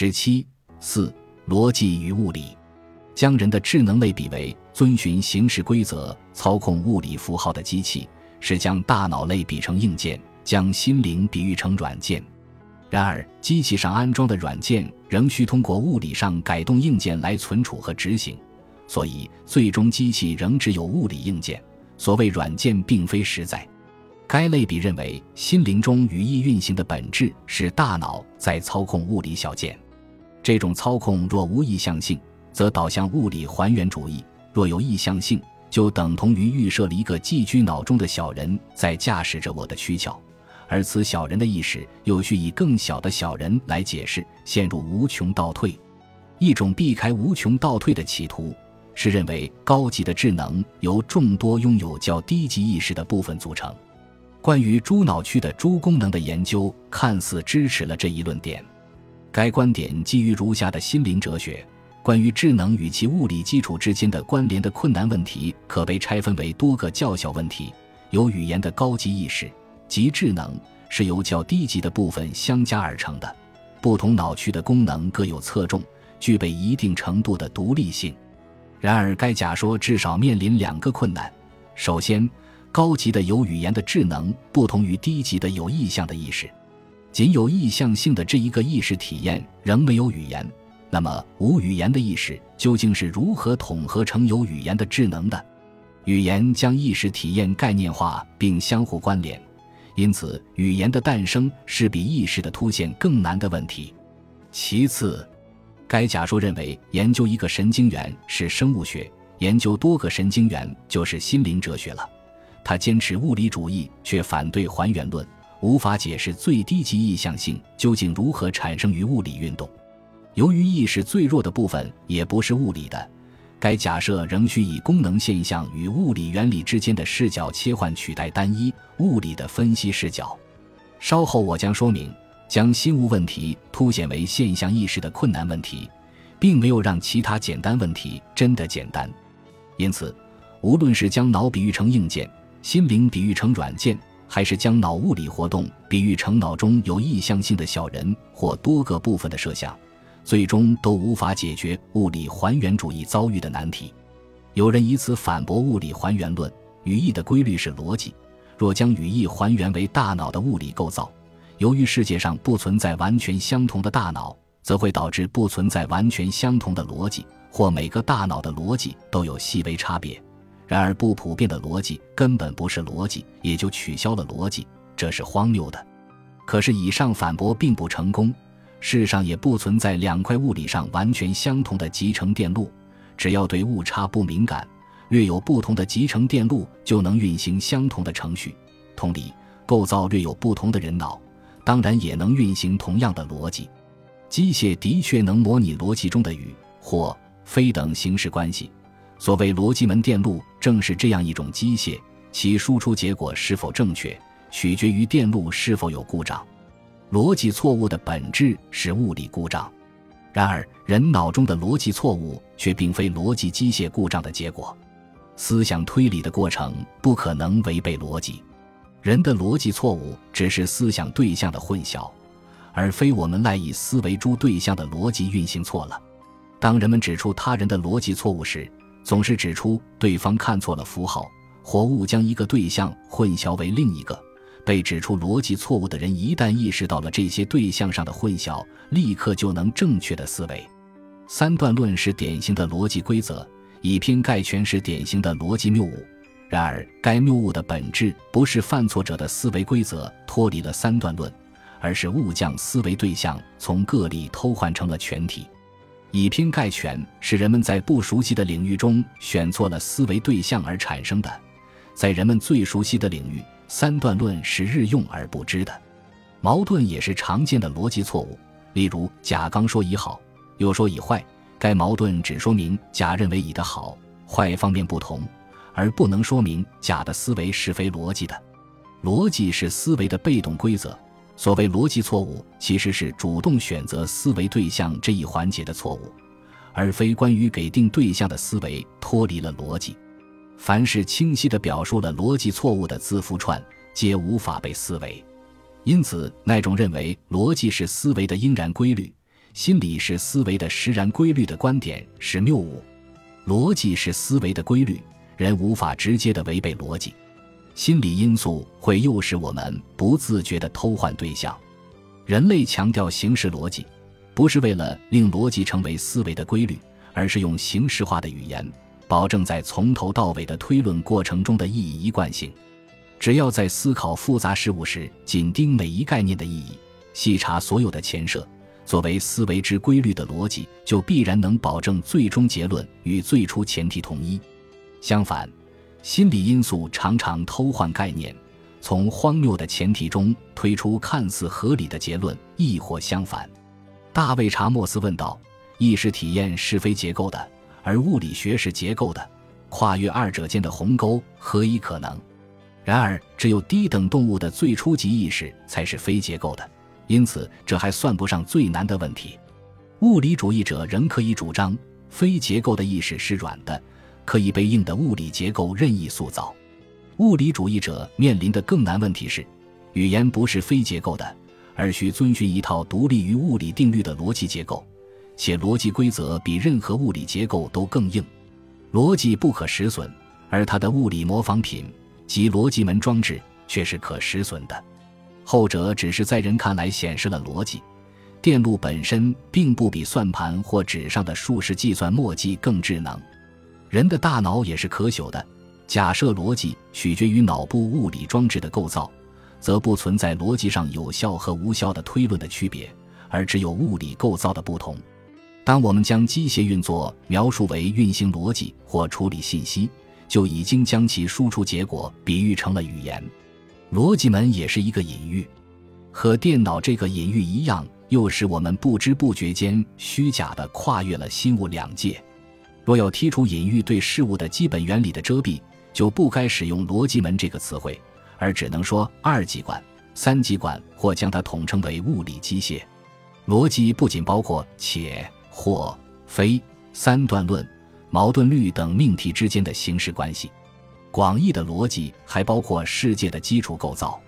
十七四逻辑与物理，将人的智能类比为遵循形式规则、操控物理符号的机器，是将大脑类比成硬件，将心灵比喻成软件。然而，机器上安装的软件仍需通过物理上改动硬件来存储和执行，所以最终机器仍只有物理硬件。所谓软件，并非实在。该类比认为，心灵中语义运行的本质是大脑在操控物理小件。这种操控若无意向性，则导向物理还原主义；若有意向性，就等同于预设了一个寄居脑中的小人在驾驶着我的躯壳，而此小人的意识又需以更小的小人来解释，陷入无穷倒退。一种避开无穷倒退的企图，是认为高级的智能由众多拥有较低级意识的部分组成。关于猪脑区的猪功能的研究，看似支持了这一论点。该观点基于如下的心灵哲学：关于智能与其物理基础之间的关联的困难问题，可被拆分为多个较小问题。有语言的高级意识及智能是由较低级的部分相加而成的。不同脑区的功能各有侧重，具备一定程度的独立性。然而，该假说至少面临两个困难：首先，高级的有语言的智能不同于低级的有意向的意识，仅有意向性的这一个意识体验仍没有语言。那么，无语言的意识究竟是如何统合成有语言的智能的？语言将意识体验概念化并相互关联，因此语言的诞生是比意识的凸显更难的问题。其次，该假说认为研究一个神经元是生物学，研究多个神经元就是心灵哲学了。他坚持物理主义，却反对还原论，无法解释最低级意向性究竟如何产生于物理运动。由于意识最弱的部分也不是物理的，该假设仍需以功能现象与物理原理之间的视角切换取代单一物理的分析视角。稍后我将说明，将心物问题凸显为现象意识的困难问题，并没有让其他简单问题真的简单。因此，无论是将脑比喻成硬件，心灵比喻成软件，还是将脑物理活动比喻成脑中有意向性的小人或多个部分的设想，最终都无法解决物理还原主义遭遇的难题。有人以此反驳物理还原论：语义的规律是逻辑，若将语义还原为大脑的物理构造，由于世界上不存在完全相同的大脑，则会导致不存在完全相同的逻辑，或每个大脑的逻辑都有细微差别。然而，不普遍的逻辑根本不是逻辑，也就取消了逻辑，这是荒谬的。可是，以上反驳并不成功。世上也不存在两块物理上完全相同的集成电路，只要对误差不敏感，略有不同的集成电路就能运行相同的程序。同理，构造略有不同的人脑，当然也能运行同样的逻辑。机械的确能模拟逻辑中的与或非等形式关系。所谓逻辑门电路正是这样一种机械，其输出结果是否正确，取决于电路是否有故障。逻辑错误的本质是物理故障，然而人脑中的逻辑错误却并非逻辑机械故障的结果。思想推理的过程不可能违背逻辑，人的逻辑错误只是思想对象的混淆，而非我们赖以思维诸对象的逻辑运行错了。当人们指出他人的逻辑错误时，总是指出对方看错了符号或误将一个对象混淆为另一个。被指出逻辑错误的人，一旦意识到了这些对象上的混淆，立刻就能正确的思维。三段论是典型的逻辑规则，以偏概全是典型的逻辑谬误。然而，该谬误的本质不是犯错者的思维规则脱离了三段论，而是误将思维对象从个例偷换成了全体。以偏概全是人们在不熟悉的领域中选错了思维对象而产生的，在人们最熟悉的领域，三段论是日用而不知的。矛盾也是常见的逻辑错误，例如甲刚说乙好，又说乙坏，该矛盾只说明甲认为乙的好坏方面不同，而不能说明甲的思维是非逻辑的。逻辑是思维的被动规则。所谓逻辑错误，其实是主动选择思维对象这一环节的错误，而非关于给定对象的思维脱离了逻辑。凡是清晰地表述了逻辑错误的字符串，皆无法被思维。因此，那种认为逻辑是思维的应然规律，心理是思维的实然规律的观点是谬误。逻辑是思维的规律，人无法直接的违背逻辑。心理因素会诱使我们不自觉的偷换对象。人类强调形式逻辑，不是为了令逻辑成为思维的规律，而是用形式化的语言，保证在从头到尾的推论过程中的意义一贯性。只要在思考复杂事物时，紧盯每一概念的意义，细查所有的前设，作为思维之规律的逻辑，就必然能保证最终结论与最初前提统一。相反，心理因素常常偷换概念，从荒谬的前提中推出看似合理的结论，亦或相反。大卫·查莫斯问道：“意识体验是非结构的，而物理学是结构的，跨越二者间的鸿沟何以可能？”然而，只有低等动物的最初级意识才是非结构的，因此这还算不上最难的问题。物理主义者仍可以主张，非结构的意识是软的，可以被硬的物理结构任意塑造。物理主义者面临的更难问题是，语言不是非结构的，而需遵循一套独立于物理定律的逻辑结构，且逻辑规则比任何物理结构都更硬。逻辑不可实损，而它的物理模仿品。及逻辑门装置却是可实损的，后者只是在人看来显示了逻辑。电路本身并不比算盘或纸上的数式计算墨迹更智能。人的大脑也是可朽的。假设逻辑取决于脑部物理装置的构造，则不存在逻辑上有效和无效的推论的区别，而只有物理构造的不同。当我们将机械运作描述为运行逻辑或处理信息。就已经将其输出结果比喻成了语言，逻辑门也是一个隐喻，和电脑这个隐喻一样，又使我们不知不觉间虚假的跨越了心物两界。若要剔除隐喻对事物的基本原理的遮蔽，就不该使用逻辑门这个词汇，而只能说二极管、三极管，或将它统称为物理机械。逻辑不仅包括且、或、非、三段论。矛盾律等命题之间的形式关系，广义的逻辑还包括世界的基础构造。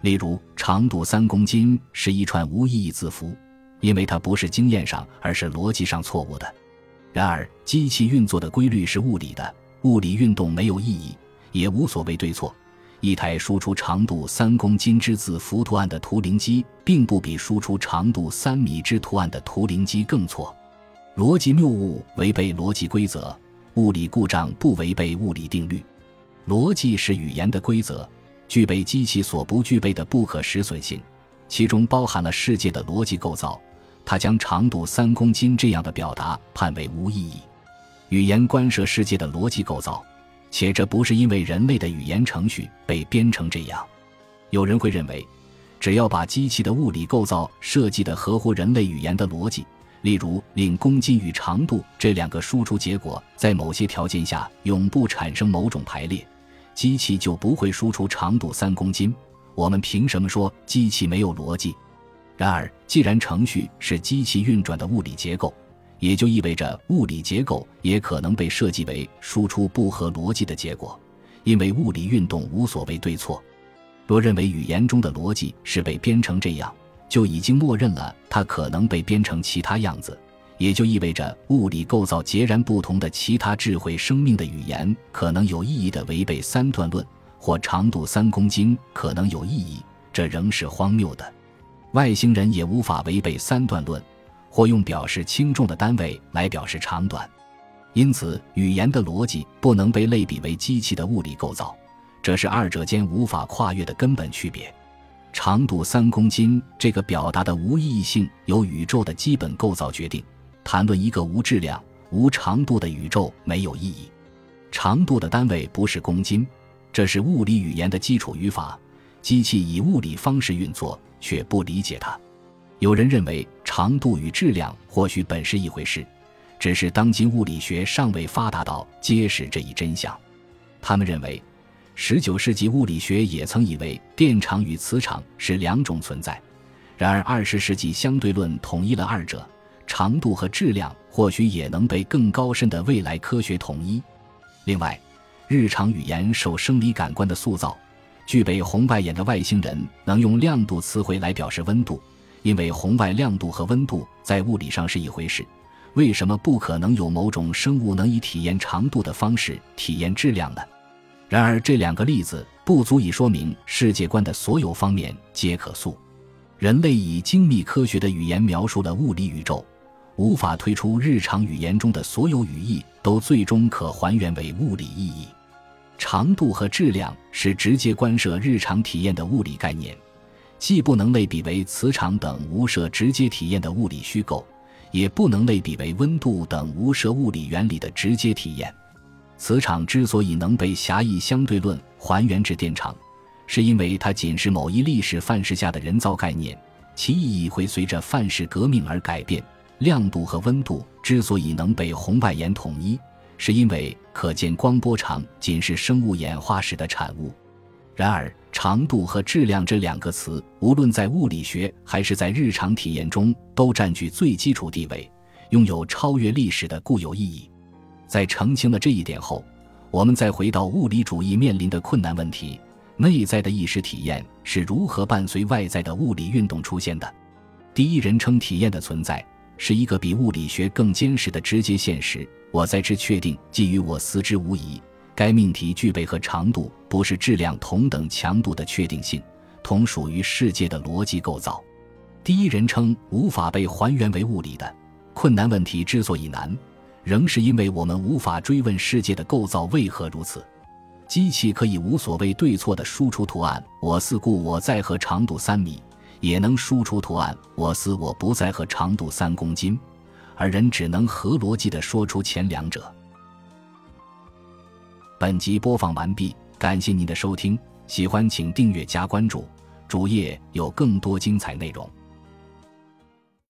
例如，长度三公斤是一串无意义字符，因为它不是经验上，而是逻辑上错误的。然而，机器运作的规律是物理的，物理运动没有意义，也无所谓对错。一台输出长度三公斤之字符图案的图灵机，并不比输出长度三米之图案的图灵机更错。逻辑谬误违背逻辑规则，物理故障不违背物理定律。逻辑是语言的规则，具备机器所不具备的不可实损性，其中包含了世界的逻辑构造。他将长度三公斤这样的表达判为无意义。语言关涉世界的逻辑构造，且这不是因为人类的语言程序被编成这样。有人会认为，只要把机器的物理构造设计的合乎人类语言的逻辑。例如，令公斤与长度这两个输出结果在某些条件下永不产生某种排列，机器就不会输出长度三公斤。我们凭什么说机器没有逻辑？然而，既然程序是机器运转的物理结构，也就意味着物理结构也可能被设计为输出不合逻辑的结果，因为物理运动无所谓对错。若认为语言中的逻辑是被编成这样。就已经默认了它可能被编成其他样子，也就意味着物理构造截然不同的其他智慧生命的语言可能有意义的违背三段论，或长度三公斤可能有意义，这仍是荒谬的。外星人也无法违背三段论，或用表示轻重的单位来表示长短，因此语言的逻辑不能被类比为机器的物理构造，这是二者间无法跨越的根本区别。长度三公斤这个表达的无意义性由宇宙的基本构造决定。谈论一个无质量、无长度的宇宙没有意义。长度的单位不是公斤，这是物理语言的基础语法。机器以物理方式运作，却不理解它。有人认为长度与质量或许本是一回事，只是当今物理学尚未发达到揭示这一真相。他们认为。十九世纪物理学也曾以为电场与磁场是两种存在，然而二十世纪相对论统一了二者，长度和质量或许也能被更高深的未来科学统一。另外，日常语言受生理感官的塑造，具备红外眼的外星人能用亮度词汇来表示温度，因为红外亮度和温度在物理上是一回事，为什么不可能有某种生物能以体验长度的方式体验质量呢？然而，这两个例子不足以说明世界观的所有方面皆可塑。人类以精密科学的语言描述了物理宇宙，无法推出日常语言中的所有语义都最终可还原为物理意义。长度和质量是直接关涉日常体验的物理概念。既不能类比为磁场等无涉直接体验的物理虚构，也不能类比为温度等无涉物理原理的直接体验。磁场之所以能被狭义相对论还原至电场，是因为它仅是某一历史范式下的人造概念，其意义会随着范式革命而改变。亮度和温度之所以能被红外眼统一，是因为可见光波长仅是生物演化史的产物。然而，长度和质量这两个词，无论在物理学还是在日常体验中，都占据最基础地位，拥有超越历史的固有意义。在澄清了这一点后，我们再回到物理主义面临的困难问题：内在的意识体验是如何伴随外在的物理运动出现的？第一人称体验的存在是一个比物理学更坚实的直接现实。我在之确定，基于我思之无疑。该命题具备和长度不是质量同等强度的确定性，同属于世界的逻辑构造。第一人称无法被还原为物理的困难问题之所以难，仍是因为我们无法追问世界的构造为何如此。机器可以无所谓对错的输出图案“我思故我在”和长度三米，也能输出图案“我思我不在”和长度三公斤，而人只能合逻辑的说出前两者。本集播放完毕，感谢您的收听，喜欢请订阅加关注，主页有更多精彩内容。